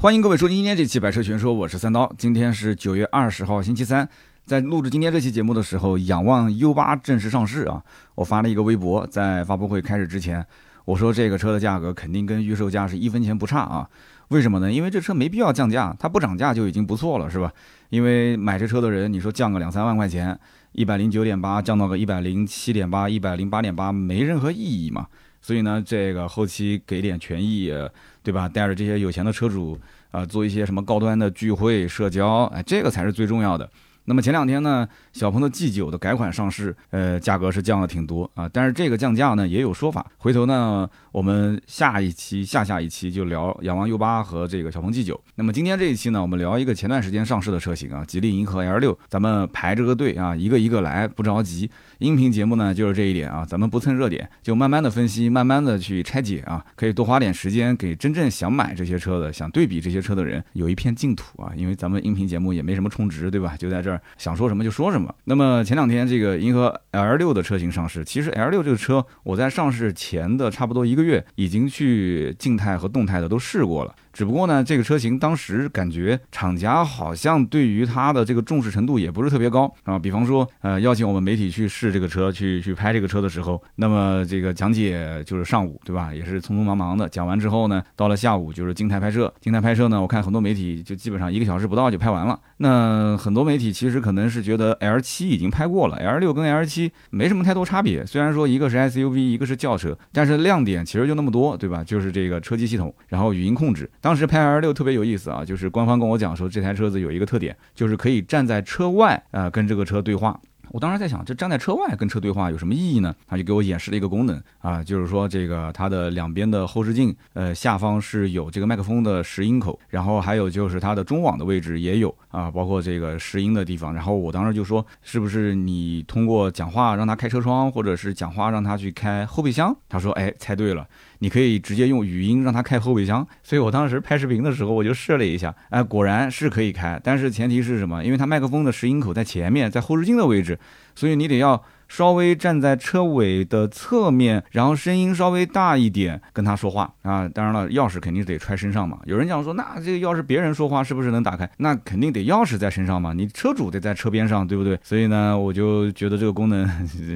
欢迎各位收听今天这期《百车全说》，我是三刀。今天是九月二十号，星期三。在录制今天这期节目的时候，仰望 U 八正式上市啊！我发了一个微博，在发布会开始之前，我说这个车的价格肯定跟预售价是一分钱不差啊！为什么呢？因为这车没必要降价，它不涨价就已经不错了，是吧？因为买这车的人，你说降个两三万块钱，一百零九点八降到个一百零七点八、一百零八点八，没任何意义嘛。所以呢，这个后期给点权益，对吧？带着这些有钱的车主啊，做一些什么高端的聚会、社交，哎，这个才是最重要的。那么前两天呢，小鹏的 G 九的改款上市，呃，价格是降了挺多啊。但是这个降价呢也有说法。回头呢，我们下一期、下下一期就聊仰望 U 八和这个小鹏 G 九。那么今天这一期呢，我们聊一个前段时间上市的车型啊，吉利银河 L 六。咱们排着个队啊，一个一个来，不着急。音频节目呢就是这一点啊，咱们不蹭热点，就慢慢的分析，慢慢的去拆解啊，可以多花点时间给真正想买这些车的、想对比这些车的人有一片净土啊。因为咱们音频节目也没什么充值，对吧？就在这儿想说什么就说什么。那么前两天这个银河 L 六的车型上市，其实 L 六这个车我在上市前的差不多一个月已经去静态和动态的都试过了。只不过呢，这个车型当时感觉厂家好像对于它的这个重视程度也不是特别高啊。比方说，呃，邀请我们媒体去试这个车，去去拍这个车的时候，那么这个讲解就是上午，对吧？也是匆匆忙忙的讲完之后呢，到了下午就是静态拍摄。静态拍摄呢，我看很多媒体就基本上一个小时不到就拍完了。那很多媒体其实可能是觉得 L 七已经拍过了，L 六跟 L 七没什么太多差别。虽然说一个是 SUV，一个是轿车，但是亮点其实就那么多，对吧？就是这个车机系统，然后语音控制。当时拍 L 六特别有意思啊，就是官方跟我讲说这台车子有一个特点，就是可以站在车外啊跟这个车对话。我当时在想，这站在车外跟车对话有什么意义呢？他就给我演示了一个功能啊，就是说这个它的两边的后视镜，呃，下方是有这个麦克风的拾音口，然后还有就是它的中网的位置也有啊，包括这个拾音的地方。然后我当时就说，是不是你通过讲话让他开车窗，或者是讲话让他去开后备箱？他说，哎，猜对了。你可以直接用语音让它开后备箱，所以我当时拍视频的时候我就试了一下，哎，果然是可以开，但是前提是什么？因为它麦克风的拾音口在前面，在后视镜的位置，所以你得要。稍微站在车尾的侧面，然后声音稍微大一点，跟他说话啊。当然了，钥匙肯定得揣身上嘛。有人讲说，那这个钥匙别人说话，是不是能打开？那肯定得钥匙在身上嘛。你车主得在车边上，对不对？所以呢，我就觉得这个功能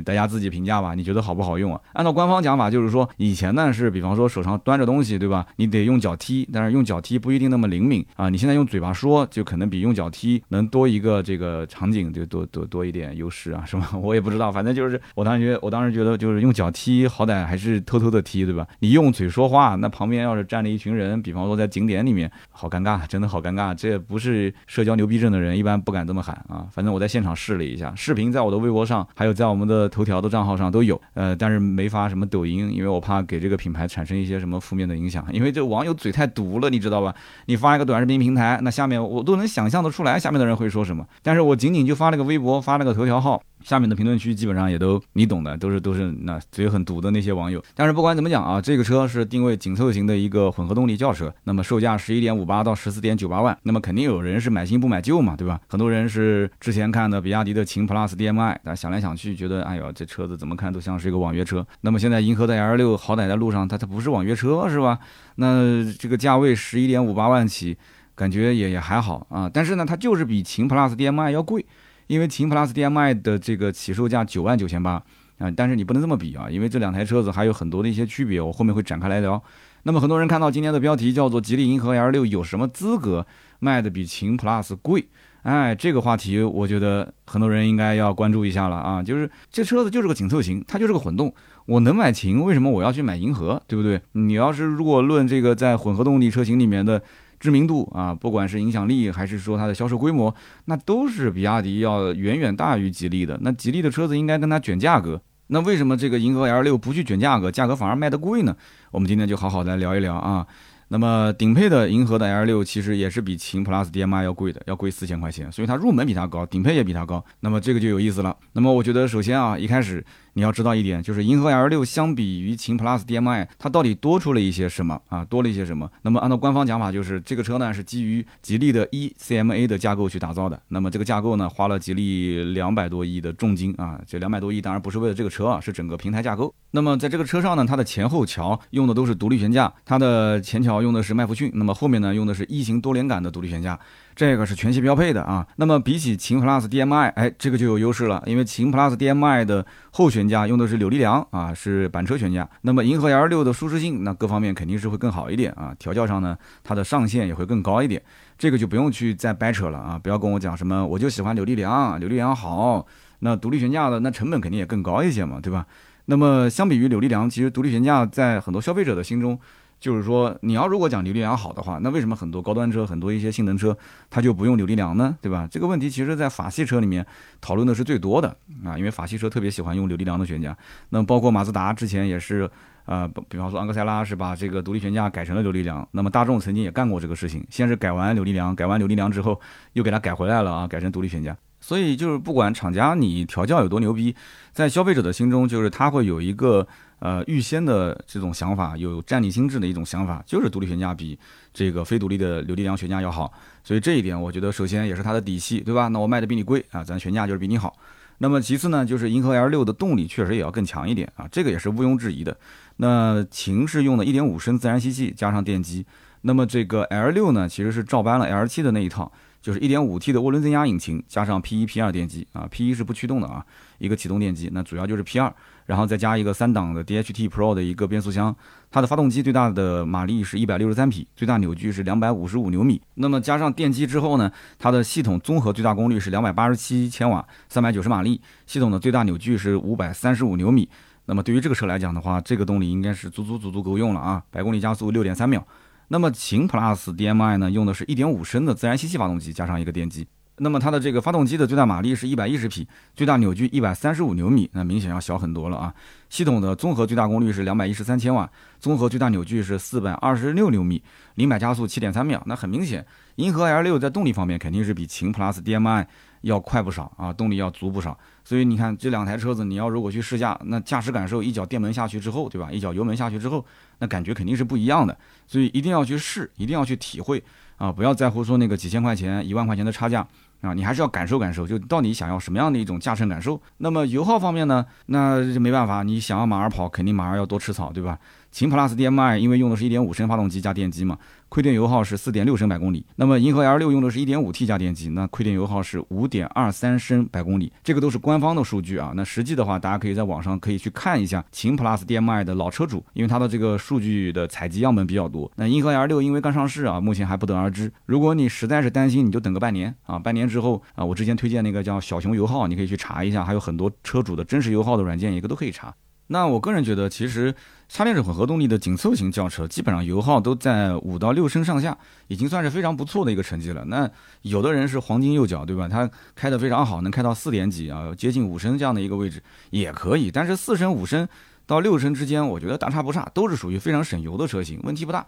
大家自己评价吧。你觉得好不好用啊？按照官方讲法，就是说以前呢是，比方说手上端着东西，对吧？你得用脚踢，但是用脚踢不一定那么灵敏啊。你现在用嘴巴说，就可能比用脚踢能多一个这个场景，就多多多一点优势啊，是吧？我也不知道，反正。反正就是，我当时觉得，我当时觉得就是用脚踢，好歹还是偷偷的踢，对吧？你用嘴说话，那旁边要是站着一群人，比方说在景点里面，好尴尬，真的好尴尬。这不是社交牛逼症的人，一般不敢这么喊啊。反正我在现场试了一下，视频在我的微博上，还有在我们的头条的账号上都有，呃，但是没发什么抖音，因为我怕给这个品牌产生一些什么负面的影响。因为这网友嘴太毒了，你知道吧？你发一个短视频平台，那下面我都能想象得出来，下面的人会说什么。但是我仅仅就发了个微博，发了个头条号。下面的评论区基本上也都你懂的，都是都是那嘴很毒的那些网友。但是不管怎么讲啊，这个车是定位紧凑型的一个混合动力轿车，那么售价十一点五八到十四点九八万，那么肯定有人是买新不买旧嘛，对吧？很多人是之前看的比亚迪的秦 PLUS DM-i，但想来想去觉得，哎呦，这车子怎么看都像是一个网约车。那么现在银河的 L 六好歹在路上，它它不是网约车是吧？那这个价位十一点五八万起，感觉也也还好啊。但是呢，它就是比秦 PLUS DM-i 要贵。因为秦 Plus DM-i 的这个起售价九万九千八啊，但是你不能这么比啊，因为这两台车子还有很多的一些区别，我后面会展开来聊。那么很多人看到今天的标题叫做“吉利银河 L6 有什么资格卖的比秦 Plus 贵”，哎，这个话题我觉得很多人应该要关注一下了啊，就是这车子就是个紧凑型，它就是个混动，我能买秦，为什么我要去买银河，对不对？你要是如果论这个在混合动力车型里面的。知名度啊，不管是影响力还是说它的销售规模，那都是比亚迪要远远大于吉利的。那吉利的车子应该跟它卷价格，那为什么这个银河 L 六不去卷价格，价格反而卖得贵呢？我们今天就好好来聊一聊啊。那么顶配的银河的 L 六其实也是比秦 Plus DM-i 要贵的，要贵四千块钱，所以它入门比它高，顶配也比它高。那么这个就有意思了。那么我觉得首先啊，一开始你要知道一点，就是银河 L6 相比于秦 PLUS DM-i，它到底多出了一些什么啊？多了一些什么？那么按照官方讲法，就是这个车呢是基于吉利的 eCMA 的架构去打造的。那么这个架构呢，花了吉利两百多亿的重金啊，这两百多亿当然不是为了这个车啊，是整个平台架构。那么在这个车上呢，它的前后桥用的都是独立悬架，它的前桥用的是麦弗逊，那么后面呢用的是异形多连杆的独立悬架。这个是全系标配的啊，那么比起秦 PLUS DM-i，哎，这个就有优势了，因为秦 PLUS DM-i 的后悬架用的是扭力梁啊，是板车悬架。那么银河 L6 的舒适性，那各方面肯定是会更好一点啊，调教上呢，它的上限也会更高一点，这个就不用去再掰扯了啊，不要跟我讲什么我就喜欢扭力梁，扭力梁好，那独立悬架的那成本肯定也更高一些嘛，对吧？那么相比于扭力梁，其实独立悬架在很多消费者的心中。就是说，你要如果讲扭力梁好的话，那为什么很多高端车、很多一些性能车，它就不用扭力梁呢？对吧？这个问题其实，在法系车里面讨论的是最多的啊，因为法系车特别喜欢用扭力梁的悬架。那么包括马自达之前也是，呃，比方说昂克赛拉是把这个独立悬架改成了扭力梁。那么大众曾经也干过这个事情，先是改完扭力梁，改完扭力梁之后，又给它改回来了啊，改成独立悬架。所以就是不管厂家你调教有多牛逼，在消费者的心中，就是他会有一个。呃，预先的这种想法，有战力心智的一种想法，就是独立悬架比这个非独立的扭力梁悬架要好。所以这一点，我觉得首先也是它的底气，对吧？那我卖的比你贵啊，咱悬架就是比你好。那么其次呢，就是银河 L6 的动力确实也要更强一点啊，这个也是毋庸置疑的。那秦是用的1.5升自然吸气加上电机，那么这个 L6 呢，其实是照搬了 L7 的那一套，就是 1.5T 的涡轮增压引擎加上 P1、P2 电机啊，P1 是不驱动的啊，一个启动电机，那主要就是 P2。然后再加一个三档的 DHT Pro 的一个变速箱，它的发动机最大的马力是一百六十三匹，最大扭矩是两百五十五牛米。那么加上电机之后呢，它的系统综合最大功率是两百八十七千瓦，三百九十马力，系统的最大扭矩是五百三十五牛米。那么对于这个车来讲的话，这个动力应该是足足足足够用了啊，百公里加速六点三秒。那么秦 Plus DM-i 呢，用的是一点五升的自然吸气发动机，加上一个电机。那么它的这个发动机的最大马力是一百一十匹，最大扭矩一百三十五牛米，那明显要小很多了啊。系统的综合最大功率是两百一十三千瓦，综合最大扭矩是四百二十六牛米，零百加速七点三秒。那很明显，银河 L6 在动力方面肯定是比秦 Plus DM-i 要快不少啊，动力要足不少。所以你看这两台车子，你要如果去试驾，那驾驶感受一脚电门下去之后，对吧？一脚油门下去之后，那感觉肯定是不一样的。所以一定要去试，一定要去体会啊！不要在乎说那个几千块钱、一万块钱的差价。啊，你还是要感受感受，就到底想要什么样的一种驾乘感受。那么油耗方面呢，那就没办法，你想要马儿跑，肯定马儿要多吃草，对吧？秦 Plus DM-i 因为用的是一点五升发动机加电机嘛。亏电油耗是四点六升百公里，那么银河 L6 用的是一点五 T 加电机，那亏电油耗是五点二三升百公里，这个都是官方的数据啊。那实际的话，大家可以在网上可以去看一下秦 Plus DM-i 的老车主，因为它的这个数据的采集样本比较多。那银河 L6 因为刚上市啊，目前还不得而知。如果你实在是担心，你就等个半年啊，半年之后啊，我之前推荐那个叫小熊油耗，你可以去查一下，还有很多车主的真实油耗的软件，一个都可以查。那我个人觉得，其实插电式混合动力的紧凑型轿车，基本上油耗都在五到六升上下，已经算是非常不错的一个成绩了。那有的人是黄金右脚，对吧？他开得非常好，能开到四点几啊，接近五升这样的一个位置也可以。但是四升、五升到六升之间，我觉得大差不差，都是属于非常省油的车型，问题不大。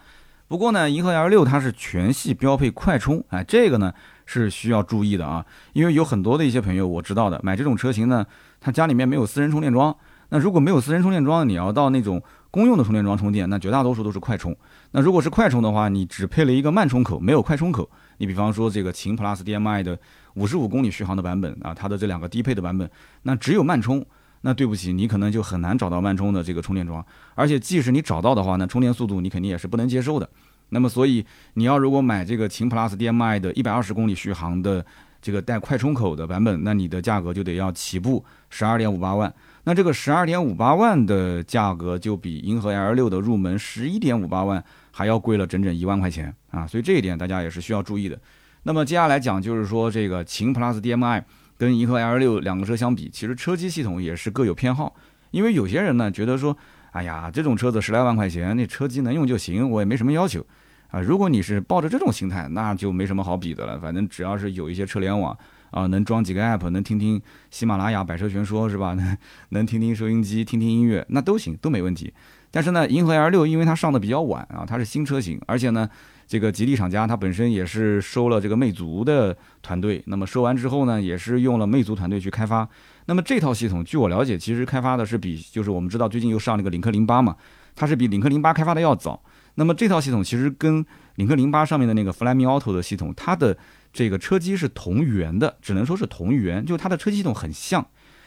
不过呢，银河 L6 它是全系标配快充，哎，这个呢是需要注意的啊，因为有很多的一些朋友我知道的，买这种车型呢，他家里面没有私人充电桩。那如果没有私人充电桩，你要到那种公用的充电桩充电，那绝大多数都是快充。那如果是快充的话，你只配了一个慢充口，没有快充口。你比方说这个秦 Plus DM-i 的五十五公里续航的版本啊，它的这两个低配的版本，那只有慢充。那对不起，你可能就很难找到慢充的这个充电桩。而且即使你找到的话，那充电速度你肯定也是不能接受的。那么所以你要如果买这个秦 Plus DM-i 的一百二十公里续航的这个带快充口的版本，那你的价格就得要起步十二点五八万。那这个十二点五八万的价格就比银河 L6 的入门十一点五八万还要贵了整整一万块钱啊！所以这一点大家也是需要注意的。那么接下来讲就是说，这个秦 Plus DM-i 跟银河 L6 两个车相比，其实车机系统也是各有偏好。因为有些人呢觉得说，哎呀，这种车子十来万块钱，那车机能用就行，我也没什么要求啊。如果你是抱着这种心态，那就没什么好比的了。反正只要是有一些车联网。啊，能装几个 app，能听听喜马拉雅、百车全说，是吧？能听听收音机，听听音乐，那都行，都没问题。但是呢，银河 L6 因为它上的比较晚啊，它是新车型，而且呢，这个吉利厂家它本身也是收了这个魅族的团队，那么收完之后呢，也是用了魅族团队去开发。那么这套系统，据我了解，其实开发的是比就是我们知道最近又上了个领克零八嘛，它是比领克零八开发的要早。那么这套系统其实跟领克零八上面的那个 Flyme Auto 的系统，它的这个车机是同源的，只能说是同源，就它的车机系统很像。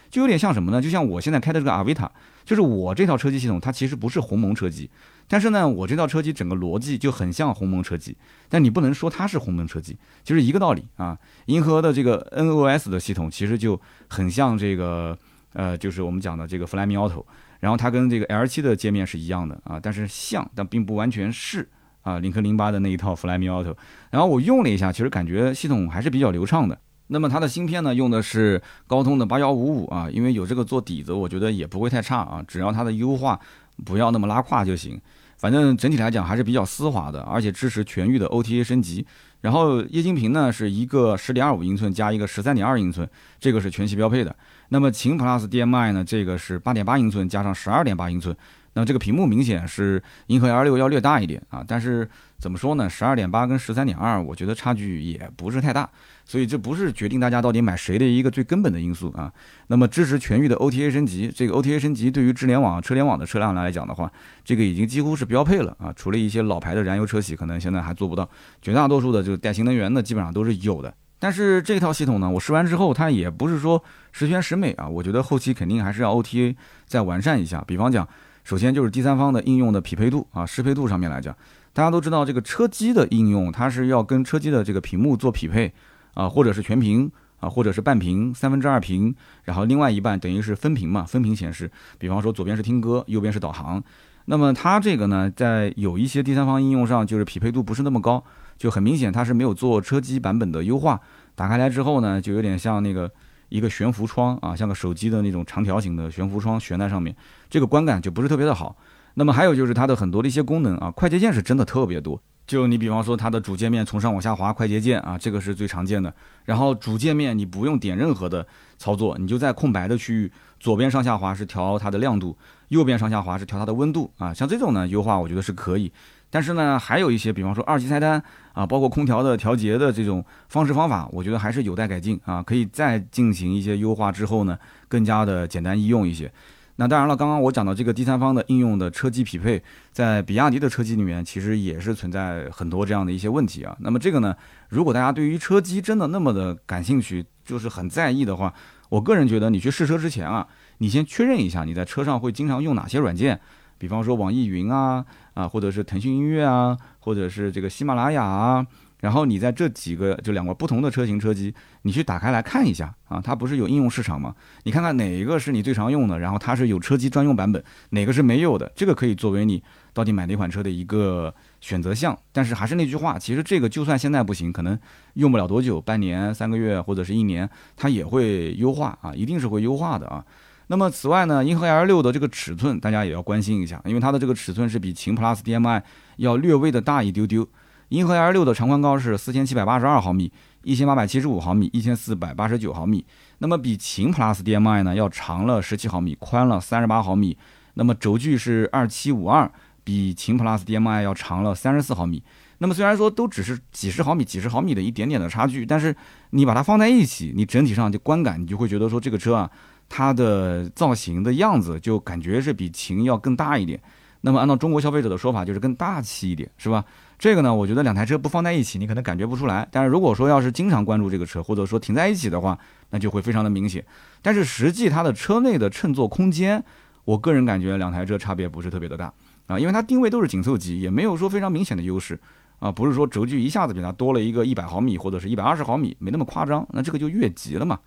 就有点像什么呢？就像我现在开的这个阿维塔，就是我这套车机系统，它其实不是鸿蒙车机，但是呢，我这套车机整个逻辑就很像鸿蒙车机，但你不能说它是鸿蒙车机，就是一个道理啊。银河的这个 NOS 的系统其实就很像这个，呃，就是我们讲的这个 Flyme Auto，然后它跟这个 L7 的界面是一样的啊，但是像，但并不完全是啊，领克零八的那一套 Flyme Auto，然后我用了一下，其实感觉系统还是比较流畅的。那么它的芯片呢，用的是高通的八幺五五啊，因为有这个做底子，我觉得也不会太差啊，只要它的优化不要那么拉胯就行。反正整体来讲还是比较丝滑的，而且支持全域的 OTA 升级。然后液晶屏呢是一个十点二五英寸加一个十三点二英寸，这个是全系标配的。那么秦 Plus DM-i 呢，这个是八点八英寸加上十二点八英寸。那么这个屏幕明显是银河 L 六要略大一点啊，但是怎么说呢？十二点八跟十三点二，我觉得差距也不是太大，所以这不是决定大家到底买谁的一个最根本的因素啊。那么支持全域的 OTA 升级，这个 OTA 升级对于智联网、车联网的车辆来讲的话，这个已经几乎是标配了啊。除了一些老牌的燃油车企可能现在还做不到，绝大多数的就带新能源的基本上都是有的。但是这套系统呢，我试完之后，它也不是说十全十美啊。我觉得后期肯定还是要 OTA 再完善一下，比方讲。首先就是第三方的应用的匹配度啊，适配度上面来讲，大家都知道这个车机的应用，它是要跟车机的这个屏幕做匹配啊，或者是全屏啊，或者是半屏、三分之二屏，然后另外一半等于是分屏嘛，分屏显示。比方说左边是听歌，右边是导航。那么它这个呢，在有一些第三方应用上，就是匹配度不是那么高，就很明显它是没有做车机版本的优化。打开来之后呢，就有点像那个。一个悬浮窗啊，像个手机的那种长条形的悬浮窗悬在上面，这个观感就不是特别的好。那么还有就是它的很多的一些功能啊，快捷键是真的特别多。就你比方说它的主界面从上往下滑，快捷键啊，这个是最常见的。然后主界面你不用点任何的操作，你就在空白的区域左边上下滑是调它的亮度，右边上下滑是调它的温度啊。像这种呢优化，我觉得是可以。但是呢，还有一些，比方说二级菜单啊，包括空调的调节的这种方式方法，我觉得还是有待改进啊，可以再进行一些优化之后呢，更加的简单易用一些。那当然了，刚刚我讲到这个第三方的应用的车机匹配，在比亚迪的车机里面，其实也是存在很多这样的一些问题啊。那么这个呢，如果大家对于车机真的那么的感兴趣，就是很在意的话，我个人觉得你去试车之前啊，你先确认一下你在车上会经常用哪些软件。比方说网易云啊啊，或者是腾讯音乐啊，或者是这个喜马拉雅啊，然后你在这几个就两个不同的车型车机，你去打开来看一下啊，它不是有应用市场吗？你看看哪一个是你最常用的，然后它是有车机专用版本，哪个是没有的，这个可以作为你到底买哪款车的一个选择项。但是还是那句话，其实这个就算现在不行，可能用不了多久，半年、三个月或者是一年，它也会优化啊，一定是会优化的啊。那么此外呢，银河 L 六的这个尺寸大家也要关心一下，因为它的这个尺寸是比秦 Plus DM-i 要略微的大一丢丢。银河 L 六的长宽高是四千七百八十二毫米、一千八百七十五毫米、一千四百八十九毫米，那么比秦 Plus DM-i 呢要长了十七毫米，宽了三十八毫米。那么轴距是二七五二，比秦 Plus DM-i 要长了三十四毫米。那么虽然说都只是几十毫米、几十毫米的一点点的差距，但是你把它放在一起，你整体上就观感，你就会觉得说这个车啊。它的造型的样子就感觉是比秦要更大一点，那么按照中国消费者的说法，就是更大气一点，是吧？这个呢，我觉得两台车不放在一起，你可能感觉不出来。但是如果说要是经常关注这个车，或者说停在一起的话，那就会非常的明显。但是实际它的车内的乘坐空间，我个人感觉两台车差别不是特别的大啊，因为它定位都是紧凑级，也没有说非常明显的优势啊，不是说轴距一下子比它多了一个一百毫米或者是一百二十毫米，没那么夸张，那这个就越级了嘛。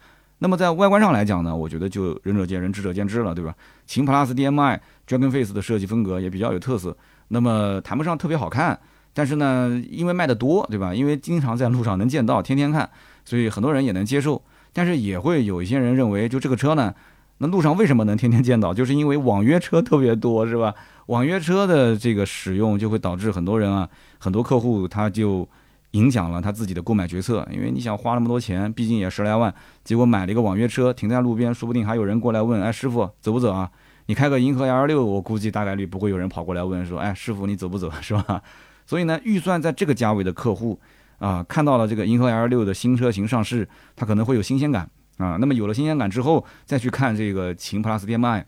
那么在外观上来讲呢，我觉得就仁者见仁，智者见智了，对吧？秦 Plus DM-i Dragon Face 的设计风格也比较有特色，那么谈不上特别好看，但是呢，因为卖的多，对吧？因为经常在路上能见到，天天看，所以很多人也能接受。但是也会有一些人认为，就这个车呢，那路上为什么能天天见到？就是因为网约车特别多，是吧？网约车的这个使用就会导致很多人啊，很多客户他就。影响了他自己的购买决策，因为你想花那么多钱，毕竟也十来万，结果买了一个网约车停在路边，说不定还有人过来问：“哎，师傅走不走啊？”你开个银河 L 六，我估计大概率不会有人跑过来问说：“哎，师傅你走不走？”是吧？所以呢，预算在这个价位的客户啊，看到了这个银河 L 六的新车型上市，他可能会有新鲜感啊。那么有了新鲜感之后，再去看这个秦 PLUS DM-i，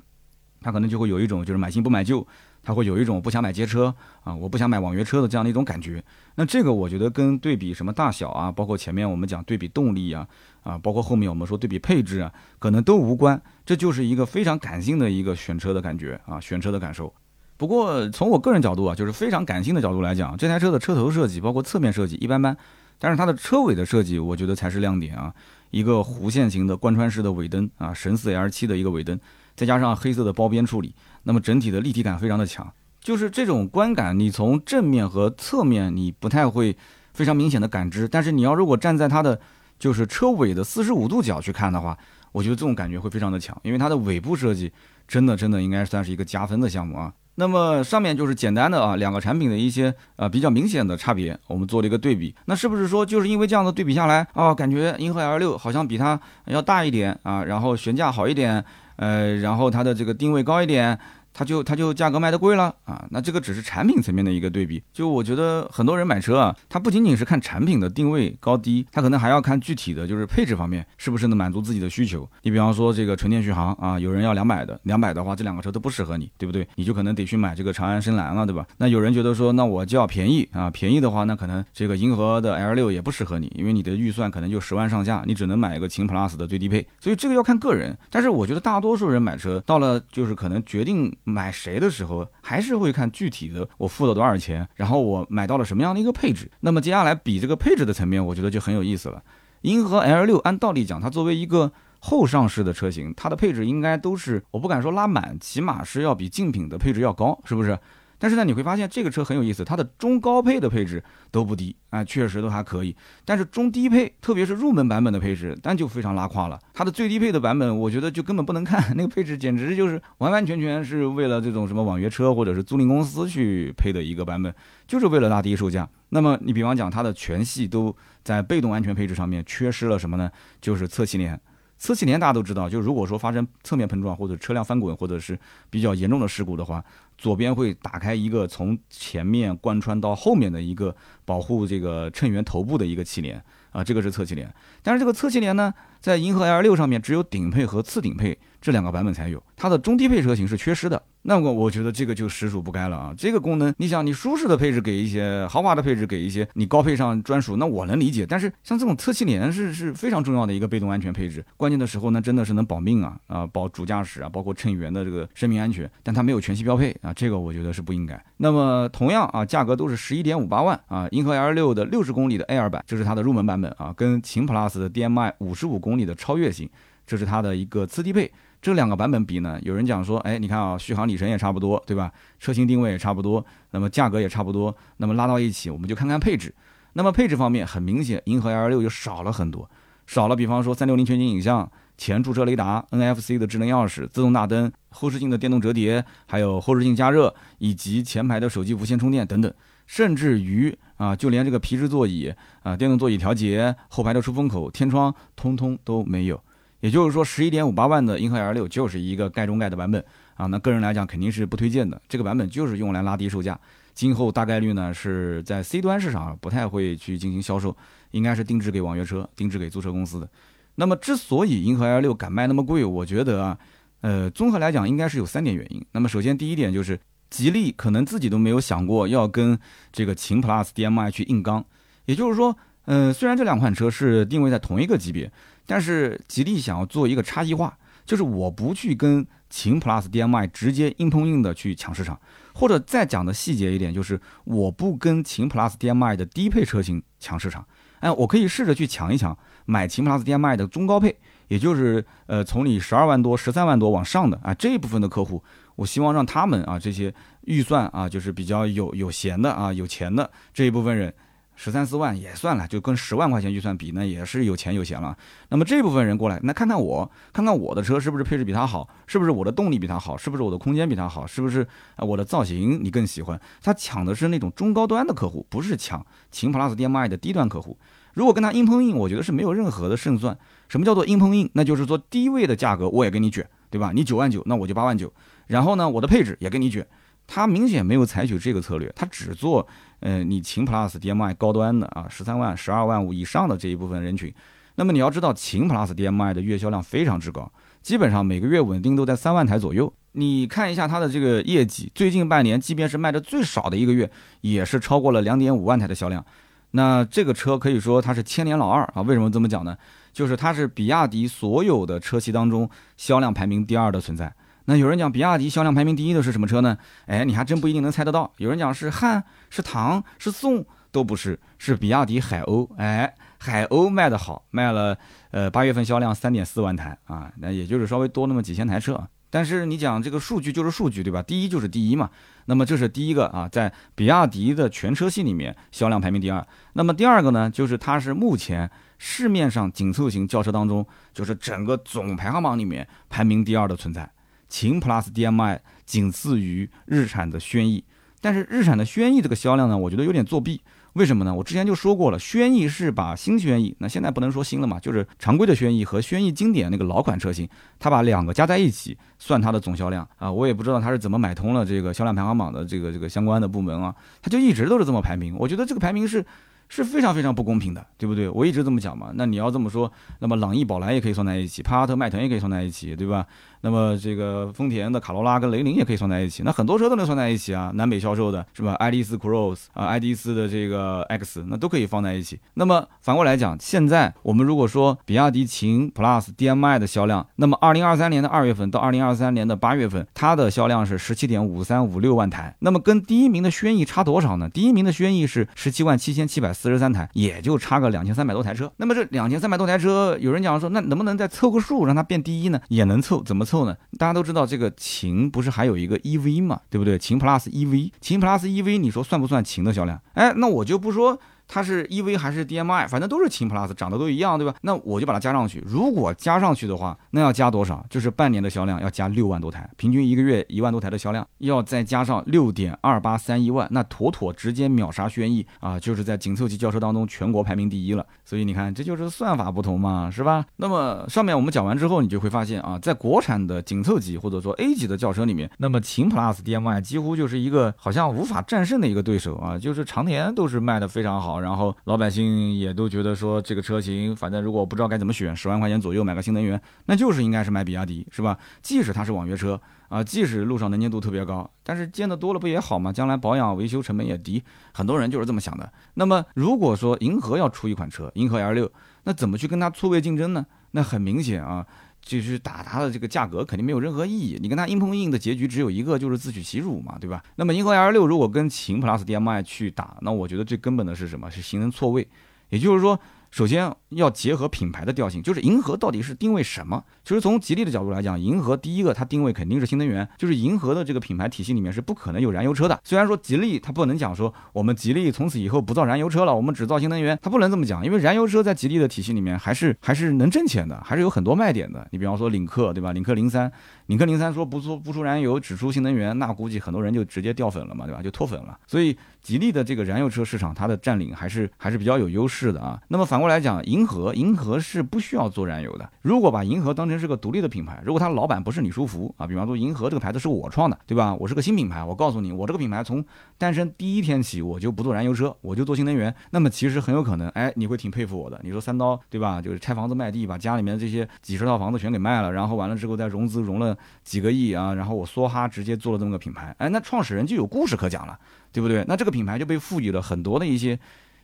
他可能就会有一种就是买新不买旧。他会有一种不想买街车啊，我不想买网约车的这样的一种感觉。那这个我觉得跟对比什么大小啊，包括前面我们讲对比动力啊，啊，包括后面我们说对比配置啊，可能都无关。这就是一个非常感性的一个选车的感觉啊，选车的感受。不过从我个人角度啊，就是非常感性的角度来讲，这台车的车头设计包括侧面设计一般般，但是它的车尾的设计我觉得才是亮点啊。一个弧线型的贯穿式的尾灯啊，神似 L7 的一个尾灯，再加上黑色的包边处理。那么整体的立体感非常的强，就是这种观感，你从正面和侧面你不太会非常明显的感知，但是你要如果站在它的就是车尾的四十五度角去看的话，我觉得这种感觉会非常的强，因为它的尾部设计真的真的应该算是一个加分的项目啊。那么上面就是简单的啊两个产品的一些呃比较明显的差别，我们做了一个对比，那是不是说就是因为这样的对比下来啊，感觉银河 L 六好像比它要大一点啊，然后悬架好一点？呃，然后它的这个定位高一点，它就它就价格卖的贵了啊。那这个只是产品层面的一个对比。就我觉得很多人买车啊，他不仅仅是看产品的定位高低，他可能还要看具体的就是配置方面是不是能满足自己的需求。你比方说这个纯电续航啊，有人要两百的，两百的话这两个车都不适合你，对不对？你就可能得去买这个长安深蓝了，对吧？那有人觉得说，那我就要便宜啊，便宜的话那可能这个银河的 L 六也不适合你，因为你的预算可能就十万上下，你只能买一个秦 Plus 的最低配。所以这个要看个人。但是我觉得大多数人买车到了就是可能决定买谁的时候，还是会看具体的我付了多少钱，然后我买到了什么样的一个配置。那么接下来比这个配置的层面，我觉得就很有意思了。银河 L 六按道理讲，它作为一个后上市的车型，它的配置应该都是我不敢说拉满，起码是要比竞品的配置要高，是不是？但是呢，你会发现这个车很有意思，它的中高配的配置都不低啊，确实都还可以。但是中低配，特别是入门版本的配置，那就非常拉胯了。它的最低配的版本，我觉得就根本不能看，那个配置简直就是完完全全是为了这种什么网约车或者是租赁公司去配的一个版本，就是为了拉低售价。那么你比方讲，它的全系都在被动安全配置上面缺失了什么呢？就是侧气帘。侧气帘大家都知道，就如果说发生侧面碰撞或者车辆翻滚或者是比较严重的事故的话。左边会打开一个从前面贯穿到后面的一个保护这个乘员头部的一个气帘啊，这个是侧气帘。但是这个侧气帘呢，在银河 L 六上面只有顶配和次顶配这两个版本才有，它的中低配车型是缺失的。那么我觉得这个就实属不该了啊！这个功能，你想你舒适的配置给一些，豪华的配置给一些，你高配上专属，那我能理解。但是像这种侧气帘是是非常重要的一个被动安全配置，关键的时候呢，真的是能保命啊啊，保主驾驶啊，包括乘员的这个生命安全。但它没有全系标配啊，这个我觉得是不应该。那么同样啊，价格都是十一点五八万啊，银河 L 六的六十公里的 Air 版，这是它的入门版本啊，跟秦 Plus 的 DM-i 五十五公里的超越型，这是它的一个次低配。这两个版本比呢？有人讲说，哎，你看啊，续航里程也差不多，对吧？车型定位也差不多，那么价格也差不多，那么拉到一起，我们就看看配置。那么配置方面，很明显，银河 L 六就少了很多，少了。比方说，三六零全景影像、前驻车雷达、NFC 的智能钥匙、自动大灯、后视镜的电动折叠，还有后视镜加热，以及前排的手机无线充电等等，甚至于啊，就连这个皮质座椅啊、电动座椅调节、后排的出风口、天窗，通通都没有。也就是说，十一点五八万的银河 L 六就是一个盖中盖的版本啊。那个人来讲肯定是不推荐的，这个版本就是用来拉低售价。今后大概率呢是在 C 端市场不太会去进行销售，应该是定制给网约车、定制给租车公司的。那么之所以银河 L 六敢卖那么贵，我觉得啊，呃，综合来讲应该是有三点原因。那么首先第一点就是吉利可能自己都没有想过要跟这个秦 Plus DM-i 去硬刚，也就是说，嗯，虽然这两款车是定位在同一个级别。但是吉利想要做一个差异化，就是我不去跟秦 Plus DM-i 直接硬碰硬的去抢市场，或者再讲的细节一点，就是我不跟秦 Plus DM-i 的低配车型抢市场，哎，我可以试着去抢一抢买秦 Plus DM-i 的中高配，也就是呃从你十二万多、十三万多往上的啊这一部分的客户，我希望让他们啊这些预算啊就是比较有有闲的啊有钱的这一部分人。十三四万也算了，就跟十万块钱预算比，那也是有钱有闲了。那么这部分人过来，那看看我，看看我的车是不是配置比他好，是不是我的动力比他好，是不是我的空间比他好，是不是啊我的造型你更喜欢？他抢的是那种中高端的客户，不是抢秦 PLUS DM-i 的低端客户。如果跟他硬碰硬，我觉得是没有任何的胜算。什么叫做硬碰硬？那就是说低位的价格我也跟你卷，对吧？你九万九，那我就八万九。然后呢，我的配置也跟你卷。它明显没有采取这个策略，它只做，呃，你秦 PLUS DM-i 高端的啊，十三万、十二万五以上的这一部分人群。那么你要知道，秦 PLUS DM-i 的月销量非常之高，基本上每个月稳定都在三万台左右。你看一下它的这个业绩，最近半年，即便是卖的最少的一个月，也是超过了两点五万台的销量。那这个车可以说它是千年老二啊！为什么这么讲呢？就是它是比亚迪所有的车系当中销量排名第二的存在。那有人讲比亚迪销量排名第一的是什么车呢？哎，你还真不一定能猜得到。有人讲是汉、是唐、是宋，都不是，是比亚迪海鸥。哎，海鸥卖得好，卖了呃八月份销量三点四万台啊，那也就是稍微多那么几千台车。但是你讲这个数据就是数据，对吧？第一就是第一嘛。那么这是第一个啊，在比亚迪的全车系里面销量排名第二。那么第二个呢，就是它是目前市面上紧凑型轿车当中，就是整个总排行榜里面排名第二的存在。秦 PLUS DM-i 仅次于日产的轩逸，但是日产的轩逸这个销量呢，我觉得有点作弊。为什么呢？我之前就说过了，轩逸是把新轩逸，那现在不能说新了嘛，就是常规的轩逸和轩逸经典那个老款车型，它把两个加在一起算它的总销量啊。我也不知道它是怎么买通了这个销量排行榜的这个这个相关的部门啊，它就一直都是这么排名。我觉得这个排名是。是非常非常不公平的，对不对？我一直这么讲嘛。那你要这么说，那么朗逸、宝来也可以算在一起，帕萨特、迈腾也可以算在一起，对吧？那么这个丰田的卡罗拉跟雷凌也可以算在一起，那很多车都能算在一起啊。南北销售的是吧？爱丽丝 Cross 啊，爱丽丝的这个 X，那都可以放在一起。那么反过来讲，现在我们如果说比亚迪秦 Plus DM-i 的销量，那么二零二三年的二月份到二零二三年的八月份，它的销量是十七点五三五六万台。那么跟第一名的轩逸差多少呢？第一名的轩逸是十七万七千七百四十三台，也就差个两千三百多台车。那么这两千三百多台车，有人讲说，那能不能再凑个数，让它变第一呢？也能凑，怎么凑？后呢？大家都知道这个秦不是还有一个 EV 嘛，对不对？秦 Plus EV，秦 Plus EV，你说算不算秦的销量？哎，那我就不说。它是 EV 还是 DM-i，反正都是秦 Plus，长得都一样，对吧？那我就把它加上去。如果加上去的话，那要加多少？就是半年的销量要加六万多台，平均一个月一万多台的销量，要再加上六点二八三一万，那妥妥直接秒杀轩逸啊！就是在紧凑级轿车当中全国排名第一了。所以你看，这就是算法不同嘛，是吧？那么上面我们讲完之后，你就会发现啊，在国产的紧凑级或者说 A 级的轿车里面，那么秦 Plus DM-i 几乎就是一个好像无法战胜的一个对手啊，就是常年都是卖的非常好。然后老百姓也都觉得说这个车型，反正如果不知道该怎么选，十万块钱左右买个新能源，那就是应该是买比亚迪，是吧？即使它是网约车啊，即使路上能见度特别高，但是见得多了不也好吗？将来保养维修成本也低，很多人就是这么想的。那么如果说银河要出一款车，银河 L6，那怎么去跟它错位竞争呢？那很明显啊。就是打它的这个价格肯定没有任何意义，你跟它硬碰硬的结局只有一个，就是自取其辱嘛，对吧？那么银河 L 六如果跟秦 Plus DM-i 去打，那我觉得最根本的是什么？是形成错位，也就是说。首先要结合品牌的调性，就是银河到底是定位什么？其实从吉利的角度来讲，银河第一个它定位肯定是新能源，就是银河的这个品牌体系里面是不可能有燃油车的。虽然说吉利它不能讲说我们吉利从此以后不造燃油车了，我们只造新能源，它不能这么讲，因为燃油车在吉利的体系里面还是还是能挣钱的，还是有很多卖点的。你比方说领克，对吧？领克零三，领克零三说不出不出燃油，只出新能源，那估计很多人就直接掉粉了嘛，对吧？就脱粉了。所以吉利的这个燃油车市场，它的占领还是还是比较有优势的啊。那么反过来讲，银河。银河是不需要做燃油的。如果把银河当成是个独立的品牌，如果它老板不是李书福啊，比方说银河这个牌子是我创的，对吧？我是个新品牌，我告诉你，我这个品牌从诞生第一天起，我就不做燃油车，我就做新能源。那么其实很有可能，哎，你会挺佩服我的。你说三刀，对吧？就是拆房子卖地，把家里面这些几十套房子全给卖了，然后完了之后再融资融了几个亿啊，然后我梭哈直接做了这么个品牌，哎，那创始人就有故事可讲了，对不对？那这个品牌就被赋予了很多的一些。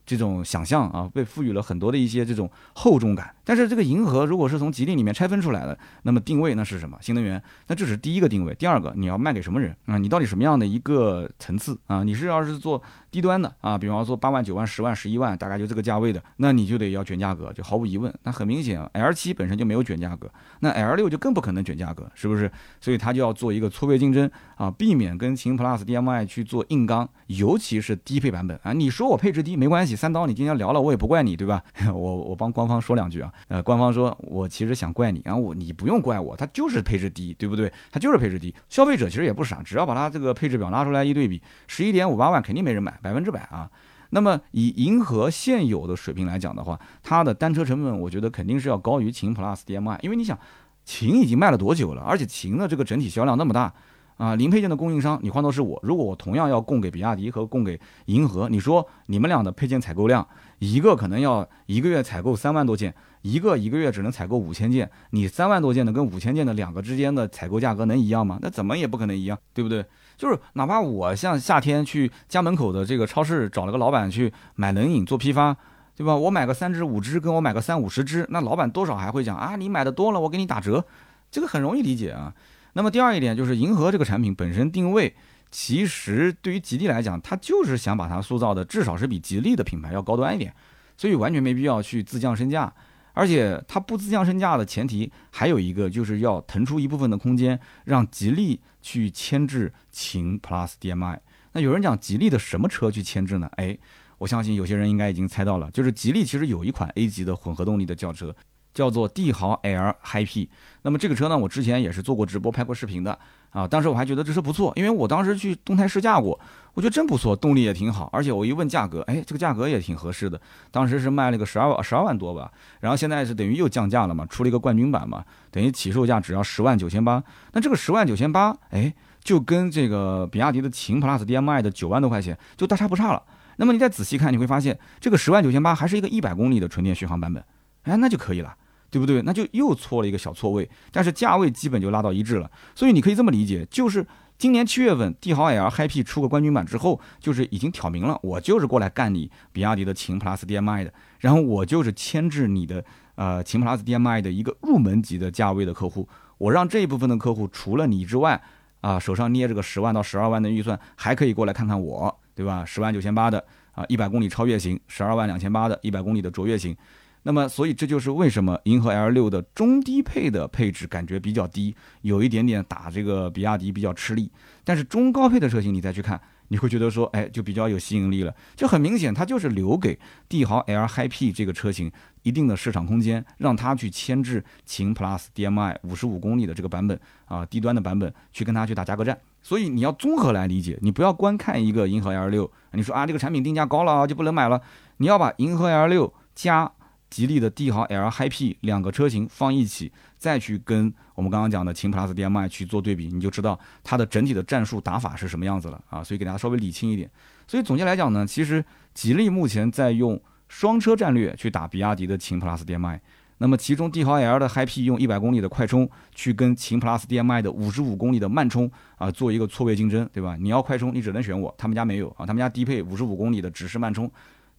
这种想象啊，被赋予了很多的一些这种厚重感。但是这个银河如果是从吉利里面拆分出来的，那么定位那是什么？新能源，那这是第一个定位。第二个，你要卖给什么人啊？你到底什么样的一个层次啊？你是要是做低端的啊，比方说八万、九万、十万、十一万，大概就这个价位的，那你就得要卷价格，就毫无疑问。那很明显，L 七本身就没有卷价格，那 L 六就更不可能卷价格，是不是？所以它就要做一个错位竞争啊，避免跟秦 Plus DM-i 去做硬刚，尤其是低配版本啊。你说我配置低没关系。三刀，你今天聊了，我也不怪你，对吧？我我帮官方说两句啊。呃，官方说我其实想怪你，然后我你不用怪我，它就是配置低，对不对？它就是配置低。消费者其实也不傻，只要把它这个配置表拉出来一对比，十一点五八万肯定没人买，百分之百啊。那么以银河现有的水平来讲的话，它的单车成本，我觉得肯定是要高于秦 Plus DM-i，因为你想，秦已经卖了多久了，而且秦的这个整体销量那么大。啊，零配件的供应商，你换作是我，如果我同样要供给比亚迪和供给银河，你说你们俩的配件采购量，一个可能要一个月采购三万多件，一个一个月只能采购五千件，你三万多件的跟五千件的两个之间的采购价格能一样吗？那怎么也不可能一样，对不对？就是哪怕我像夏天去家门口的这个超市找了个老板去买冷饮做批发，对吧？我买个三只五只，跟我买个三五十只，那老板多少还会讲啊，你买的多了，我给你打折，这个很容易理解啊。那么第二一点就是银河这个产品本身定位，其实对于吉利来讲，它就是想把它塑造的至少是比吉利的品牌要高端一点，所以完全没必要去自降身价。而且它不自降身价的前提还有一个，就是要腾出一部分的空间，让吉利去牵制秦 PLUS DM-i。那有人讲吉利的什么车去牵制呢？哎，我相信有些人应该已经猜到了，就是吉利其实有一款 A 级的混合动力的轿车。叫做帝豪 L Hi-P，那么这个车呢，我之前也是做过直播、拍过视频的啊。当时我还觉得这车不错，因为我当时去动态试驾过，我觉得真不错，动力也挺好，而且我一问价格，哎，这个价格也挺合适的。当时是卖了个十二万、十二万多吧，然后现在是等于又降价了嘛，出了一个冠军版嘛，等于起售价只要十万九千八。那这个十万九千八，哎，就跟这个比亚迪的秦 PLUS DM-i 的九万多块钱就大差不差了。那么你再仔细看，你会发现这个十万九千八还是一个一百公里的纯电续航版本，哎，那就可以了。对不对？那就又错了一个小错位，但是价位基本就拉到一致了。所以你可以这么理解，就是今年七月份帝豪 L Happy 出个冠军版之后，就是已经挑明了，我就是过来干你比亚迪的秦 PLUS DM-i 的，然后我就是牵制你的呃秦 PLUS DM-i 的一个入门级的价位的客户，我让这一部分的客户除了你之外，啊手上捏着个十万到十二万的预算，还可以过来看看我，对吧？十万九千八的啊，一百公里超越型，十二万两千八的一百公里的卓越型。那么，所以这就是为什么银河 L 六的中低配的配置感觉比较低，有一点点打这个比亚迪比较吃力。但是中高配的车型你再去看，你会觉得说，哎，就比较有吸引力了。就很明显，它就是留给帝豪 L Hi-P 这个车型一定的市场空间，让它去牵制秦 Plus DM-i 五十五公里的这个版本啊，低端的版本去跟它去打价格战。所以你要综合来理解，你不要光看一个银河 L 六，你说啊这个产品定价高了就不能买了，你要把银河 L 六加。吉利的帝豪 L Hi-P 两个车型放一起，再去跟我们刚刚讲的秦 PLUS DM-i 去做对比，你就知道它的整体的战术打法是什么样子了啊！所以给大家稍微理清一点。所以总结来讲呢，其实吉利目前在用双车战略去打比亚迪的秦 PLUS DM-i，那么其中帝豪 L 的 Hi-P 用一百公里的快充去跟秦 PLUS DM-i 的五十五公里的慢充啊做一个错位竞争，对吧？你要快充，你只能选我，他们家没有啊，他们家低配五十五公里的只是慢充。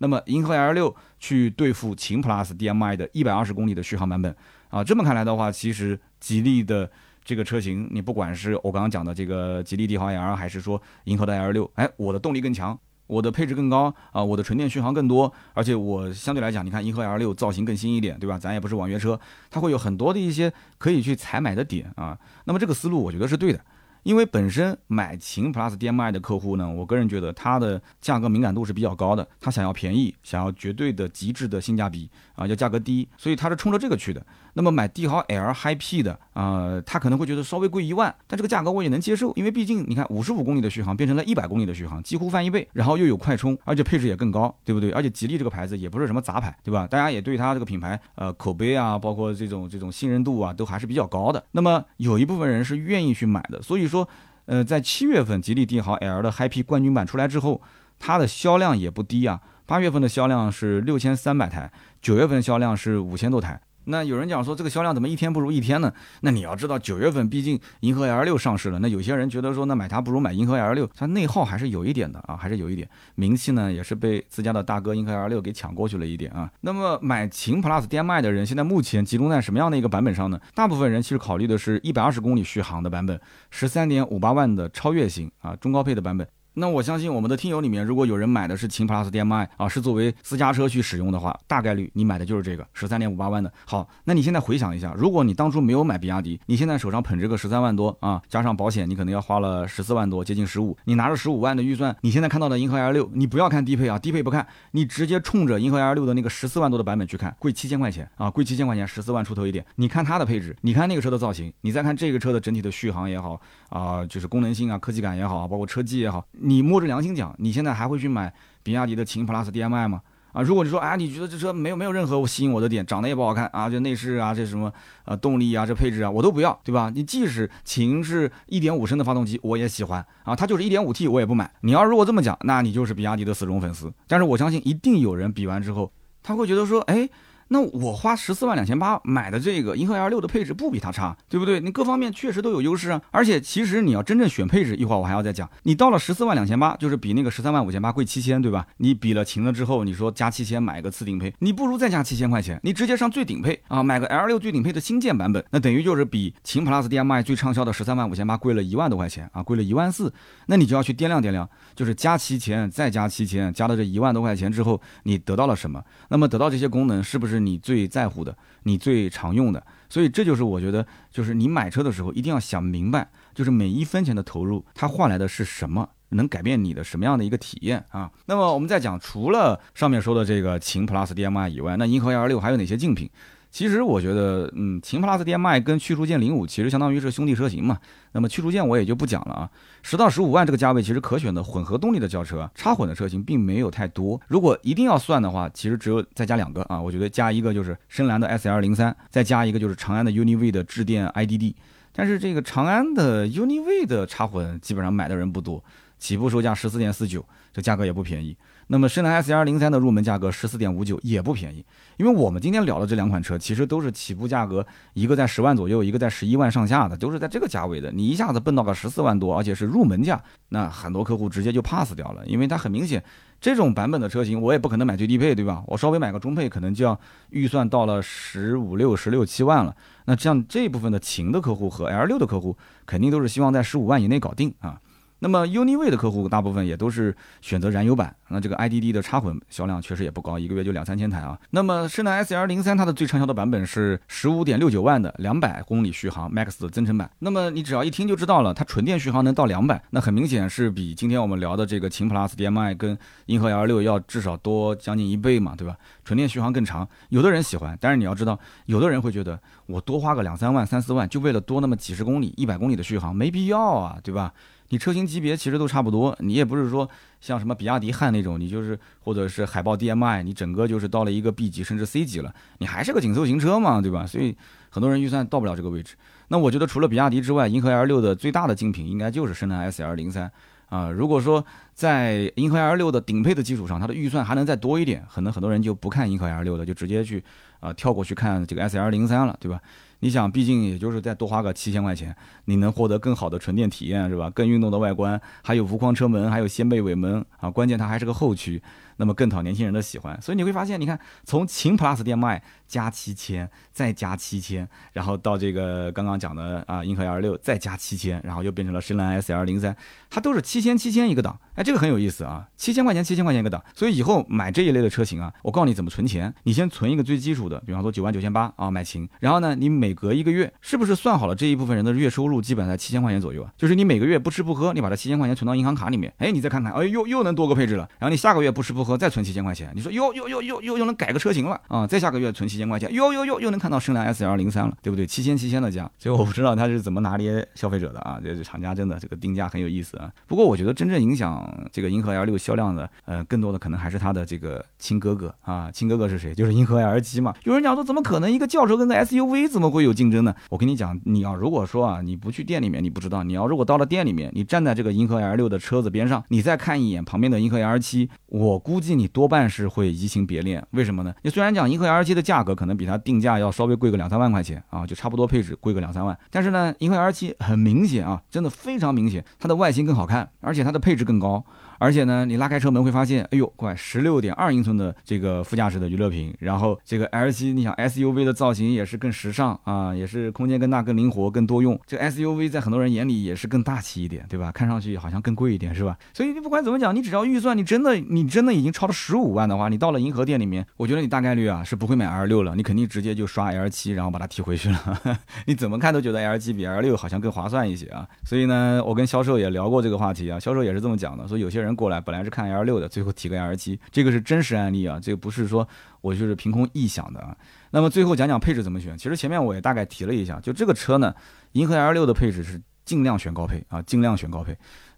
那么银河 L 六去对付秦 Plus DM-i 的一百二十公里的续航版本啊，这么看来的话，其实吉利的这个车型，你不管是我刚刚讲的这个吉利帝豪 L，还是说银河的 L 六，哎，我的动力更强，我的配置更高啊，我的纯电续航更多，而且我相对来讲，你看银河 L 六造型更新一点，对吧？咱也不是网约车，它会有很多的一些可以去采买的点啊。那么这个思路，我觉得是对的。因为本身买秦 Plus DM-i 的客户呢，我个人觉得它的价格敏感度是比较高的，他想要便宜，想要绝对的极致的性价比啊，要价格低，所以他是冲着这个去的。那么买帝豪 L Hi-P 的啊，他可能会觉得稍微贵一万，但这个价格我也能接受，因为毕竟你看五十五公里的续航变成了一百公里的续航，几乎翻一倍，然后又有快充，而且配置也更高，对不对？而且吉利这个牌子也不是什么杂牌，对吧？大家也对它这个品牌呃口碑啊，包括这种这种信任度啊，都还是比较高的。那么有一部分人是愿意去买的，所以说呃，在七月份吉利帝豪 L 的 Hi-P 冠军版出来之后，它的销量也不低啊，八月份的销量是六千三百台，九月份销量是五千多台。那有人讲说这个销量怎么一天不如一天呢？那你要知道九月份毕竟银河 L 六上市了，那有些人觉得说那买它不如买银河 L 六，它内耗还是有一点的啊，还是有一点名气呢，也是被自家的大哥银河 L 六给抢过去了一点啊。那么买秦 Plus DM-i 的人现在目前集中在什么样的一个版本上呢？大部分人其实考虑的是一百二十公里续航的版本，十三点五八万的超越型啊，中高配的版本。那我相信我们的听友里面，如果有人买的是秦 Plus DM-i 啊，是作为私家车去使用的话，大概率你买的就是这个十三点五八万的。好，那你现在回想一下，如果你当初没有买比亚迪，你现在手上捧着个十三万多啊，加上保险，你可能要花了十四万多，接近十五。你拿着十五万的预算，你现在看到的银河 L 六，你不要看低配啊，低配不看，你直接冲着银河 L 六的那个十四万多的版本去看，贵七千块钱啊，贵七千块钱，十四万出头一点。你看它的配置，你看那个车的造型，你再看这个车的整体的续航也好啊，就是功能性啊、科技感也好啊，包括车机也好，你摸着良心讲。你现在还会去买比亚迪的秦 Plus DM-i 吗？啊，如果你说啊，你觉得这车没有没有任何吸引我的点，长得也不好看啊，这内饰啊，这什么呃动力啊，这配置啊，我都不要，对吧？你即使秦是一点五升的发动机，我也喜欢啊，它就是一点五 T 我也不买。你要如果这么讲，那你就是比亚迪的死忠粉丝。但是我相信一定有人比完之后，他会觉得说，哎。那我花十四万两千八买的这个银河 L 六的配置不比它差，对不对？你各方面确实都有优势啊。而且其实你要真正选配置，一会儿我还要再讲。你到了十四万两千八，就是比那个十三万五千八贵七千，对吧？你比了秦了之后，你说加七千买个次顶配，你不如再加七千块钱，你直接上最顶配啊，买个 L 六最顶配的新建版本，那等于就是比秦 Plus DM-i 最畅销的十三万五千八贵了一万多块钱啊，贵了一万四。那你就要去掂量掂量，就是加七千再加七千，加了这一万多块钱之后，你得到了什么？那么得到这些功能，是不是你最在乎？的你最常用的，所以这就是我觉得，就是你买车的时候一定要想明白，就是每一分钱的投入，它换来的是什么，能改变你的什么样的一个体验啊？那么我们再讲，除了上面说的这个秦 Plus DM-i 以外，那银河 L 六还有哪些竞品？其实我觉得，嗯，秦 Plus DM-i 跟驱逐舰零五其实相当于是兄弟车型嘛。那么驱逐舰我也就不讲了啊。十到十五万这个价位，其实可选的混合动力的轿车，插混的车型并没有太多。如果一定要算的话，其实只有再加两个啊。我觉得加一个就是深蓝的 SL 零三，再加一个就是长安的 UNI-V 的致电 IDD。但是这个长安的 UNI-V 的插混基本上买的人不多，起步售价十四点四九，这价格也不便宜。那么深蓝 S R 零三的入门价格十四点五九也不便宜，因为我们今天聊的这两款车其实都是起步价格，一个在十万左右，一个在十一万上下的，都是在这个价位的。你一下子奔到个十四万多，而且是入门价，那很多客户直接就 pass 掉了，因为它很明显，这种版本的车型我也不可能买最低配，对吧？我稍微买个中配，可能就要预算到了十五六、十六七万了。那像这部分的秦的客户和 L 六的客户，肯定都是希望在十五万以内搞定啊。那么 UNI-V 的客户大部分也都是选择燃油版，那这个 IDD 的插混销量确实也不高，一个月就两三千台啊。那么深蓝 SL 零三它的最畅销的版本是十五点六九万的两百公里续航 Max 的增程版。那么你只要一听就知道了，它纯电续航能到两百，那很明显是比今天我们聊的这个秦 Plus DM-i 跟银河 L 六要至少多将近一倍嘛，对吧？纯电续航更长，有的人喜欢，但是你要知道，有的人会觉得我多花个两三万、三四万，就为了多那么几十公里、一百公里的续航，没必要啊，对吧？你车型级别其实都差不多，你也不是说像什么比亚迪汉那种，你就是或者是海豹 DM-i，你整个就是到了一个 B 级甚至 C 级了，你还是个紧凑型车嘛，对吧？所以很多人预算到不了这个位置。那我觉得除了比亚迪之外，银河 L 六的最大的竞品应该就是深蓝 SL 零三啊。如果说在银河 L 六的顶配的基础上，它的预算还能再多一点，可能很多人就不看银河 L 六了，就直接去啊跳过去看这个 SL 零三了，对吧？你想，毕竟也就是再多花个七千块钱，你能获得更好的纯电体验，是吧？更运动的外观，还有无框车门，还有掀背尾门啊，关键它还是个后驱。那么更讨年轻人的喜欢，所以你会发现，你看从秦 Plus DM-i 加七千，再加七千，然后到这个刚刚讲的啊银河 L 六再加七千，然后又变成了深蓝 SL 零三，它都是七千七千一个档，哎，这个很有意思啊，七千块钱七千块钱一个档，所以以后买这一类的车型啊，我告诉你怎么存钱，你先存一个最基础的，比方说九万九千八啊买秦，然后呢，你每隔一个月是不是算好了这一部分人的月收入基本在七千块钱左右啊？就是你每个月不吃不喝，你把这七千块钱存到银行卡里面，哎，你再看看，哎又又能多个配置了，然后你下个月不吃不喝。再存七千块钱，你说又又又又又又能改个车型了啊！再下个月存七千块钱，又又又又能看到深蓝 S L 零三了，对不对？七千七千的价，所以我不知道他是怎么拿捏消费者的啊！这厂家真的这个定价很有意思啊。不过我觉得真正影响嗯这个银河 L 六销量的，呃，更多的可能还是它的这个亲哥哥啊。亲哥哥是谁？就是银河 L 七嘛。有人讲说怎么可能一个轿车跟个 S U V 怎么会有竞争呢？我跟你讲，你要如果说啊，你不去店里面，你不知道；你要如果到了店里面，你站在这个银河 L 六的车子边上，你再看一眼旁边的银河 L 七，我估计你多半是。是会移情别恋，为什么呢？你虽然讲银河 L 七的价格可能比它定价要稍微贵个两三万块钱啊，就差不多配置贵个两三万，但是呢，银河 L 七很明显啊，真的非常明显，它的外形更好看，而且它的配置更高。어 而且呢，你拉开车门会发现，哎呦，怪十六点二英寸的这个副驾驶的娱乐屏，然后这个 L 七，你想 SUV 的造型也是更时尚啊，也是空间更大、更灵活、更多用。这 SUV 在很多人眼里也是更大气一点，对吧？看上去好像更贵一点，是吧？所以你不管怎么讲，你只要预算你真的你真的已经超了十五万的话，你到了银河店里面，我觉得你大概率啊是不会买 L 六了，你肯定直接就刷 L 七，然后把它提回去了。你怎么看都觉得 L 七比 L 六好像更划算一些啊。所以呢，我跟销售也聊过这个话题啊，销售也是这么讲的，说有些人过来本来是看。L 六的最后提个 L 七，这个是真实案例啊，这个不是说我就是凭空臆想的啊。那么最后讲讲配置怎么选，其实前面我也大概提了一下，就这个车呢，银河 L 六的配置是尽量选高配啊，尽量选高配。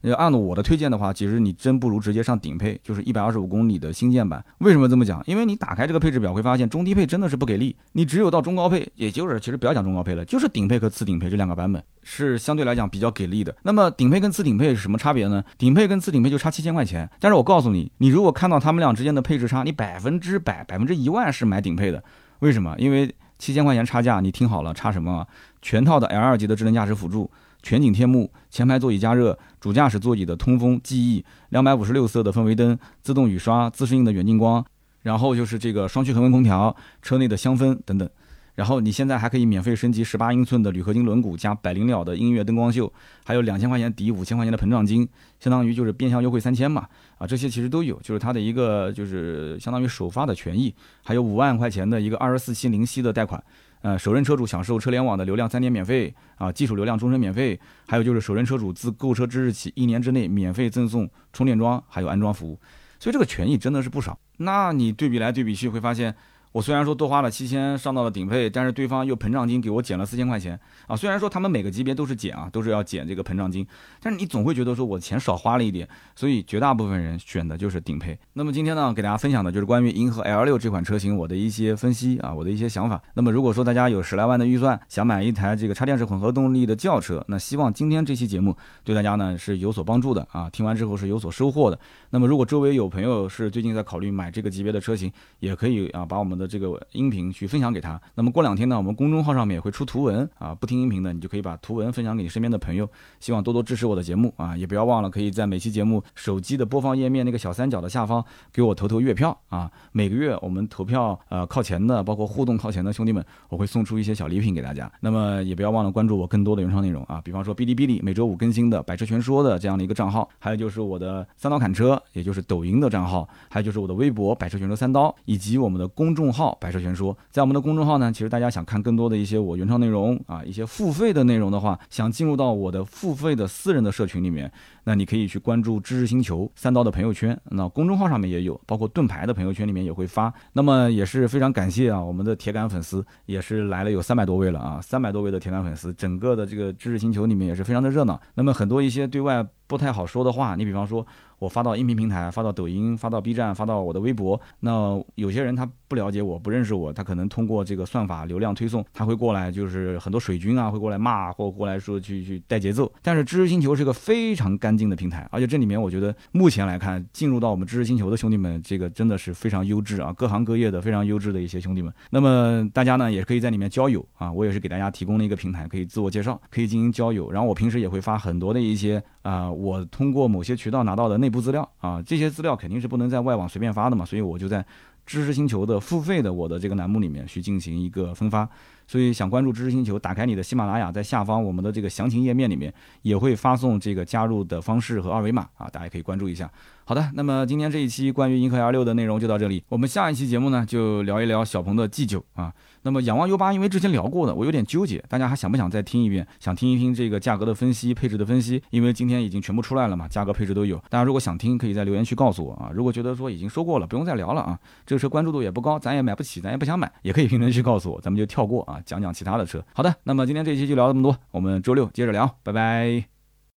要按照我的推荐的话，其实你真不如直接上顶配，就是一百二十五公里的新建版。为什么这么讲？因为你打开这个配置表会发现，中低配真的是不给力。你只有到中高配，也就是其实不要讲中高配了，就是顶配和次顶配这两个版本是相对来讲比较给力的。那么顶配跟次顶配是什么差别呢？顶配跟次顶配就差七千块钱。但是我告诉你，你如果看到他们俩之间的配置差，你百分之百、百分之一万是买顶配的。为什么？因为七千块钱差价，你听好了，差什么？全套的 L 二级的智能驾驶辅助。全景天幕、前排座椅加热、主驾驶座椅的通风、记忆、两百五十六色的氛围灯、自动雨刷、自适应的远近光，然后就是这个双区恒温空调、车内的香氛等等。然后你现在还可以免费升级十八英寸的铝合金轮毂加百灵鸟的音乐灯光秀，还有两千块钱抵五千块钱的膨胀金，相当于就是变相优惠三千嘛。啊，这些其实都有，就是它的一个就是相当于首发的权益，还有五万块钱的一个二十四期零息的贷款。呃，首任车主享受车联网的流量三年免费啊，基础流量终身免费，还有就是首任车主自购车之日起一年之内免费赠送充电桩，还有安装服务，所以这个权益真的是不少。那你对比来对比去会发现。我虽然说多花了七千上到了顶配，但是对方又膨胀金给我减了四千块钱啊。虽然说他们每个级别都是减啊，都是要减这个膨胀金，但是你总会觉得说我钱少花了一点，所以绝大部分人选的就是顶配。那么今天呢，给大家分享的就是关于银河 L 六这款车型我的一些分析啊，我的一些想法。那么如果说大家有十来万的预算，想买一台这个插电式混合动力的轿车，那希望今天这期节目对大家呢是有所帮助的啊，听完之后是有所收获的。那么如果周围有朋友是最近在考虑买这个级别的车型，也可以啊把我们的这个音频。去分享给他。那么过两天呢，我们公众号上面也会出图文啊，不听音频的你就可以把图文分享给你身边的朋友。希望多多支持我的节目啊，也不要忘了可以在每期节目手机的播放页面那个小三角的下方给我投投月票啊。每个月我们投票呃靠前的，包括互动靠前的兄弟们，我会送出一些小礼品给大家。那么也不要忘了关注我更多的原创内容啊，比方说哔哩哔哩每周五更新的百车全说的这样的一个账号，还有就是我的三刀砍车，也就是抖音的账号，还有就是我的微博百车全说三刀，以及我们的公众号百车全说。在我们的公众号呢，其实大家想看更多的一些我原创内容啊，一些付费的内容的话，想进入到我的付费的私人的社群里面，那你可以去关注知识星球三刀的朋友圈，那公众号上面也有，包括盾牌的朋友圈里面也会发。那么也是非常感谢啊，我们的铁杆粉丝也是来了有三百多位了啊，三百多位的铁杆粉丝，整个的这个知识星球里面也是非常的热闹。那么很多一些对外不太好说的话，你比方说。我发到音频平台，发到抖音，发到 B 站，发到我的微博。那有些人他不了解我，不认识我，他可能通过这个算法流量推送，他会过来，就是很多水军啊会过来骂，或过来说去去带节奏。但是知识星球是个非常干净的平台，而且这里面我觉得目前来看，进入到我们知识星球的兄弟们，这个真的是非常优质啊，各行各业的非常优质的一些兄弟们。那么大家呢也可以在里面交友啊，我也是给大家提供了一个平台，可以自我介绍，可以进行交友。然后我平时也会发很多的一些啊，我通过某些渠道拿到的内部资料啊。这些资料肯定是不能在外网随便发的嘛，所以我就在知识星球的付费的我的这个栏目里面去进行一个分发。所以想关注知识星球，打开你的喜马拉雅，在下方我们的这个详情页面里面也会发送这个加入的方式和二维码啊，大家可以关注一下。好的，那么今天这一期关于银河 L 六的内容就到这里，我们下一期节目呢就聊一聊小鹏的 G 九啊。那么仰望 U 八，因为之前聊过的，我有点纠结，大家还想不想再听一遍？想听一听这个价格的分析、配置的分析？因为今天已经全部出来了嘛，价格配置都有。大家如果想听，可以在留言区告诉我啊。如果觉得说已经说过了，不用再聊了啊，这个车关注度也不高，咱也买不起，咱也不想买，也可以评论区告诉我，咱们就跳过啊，讲讲其他的车。好的，那么今天这一期就聊这么多，我们周六接着聊，拜拜。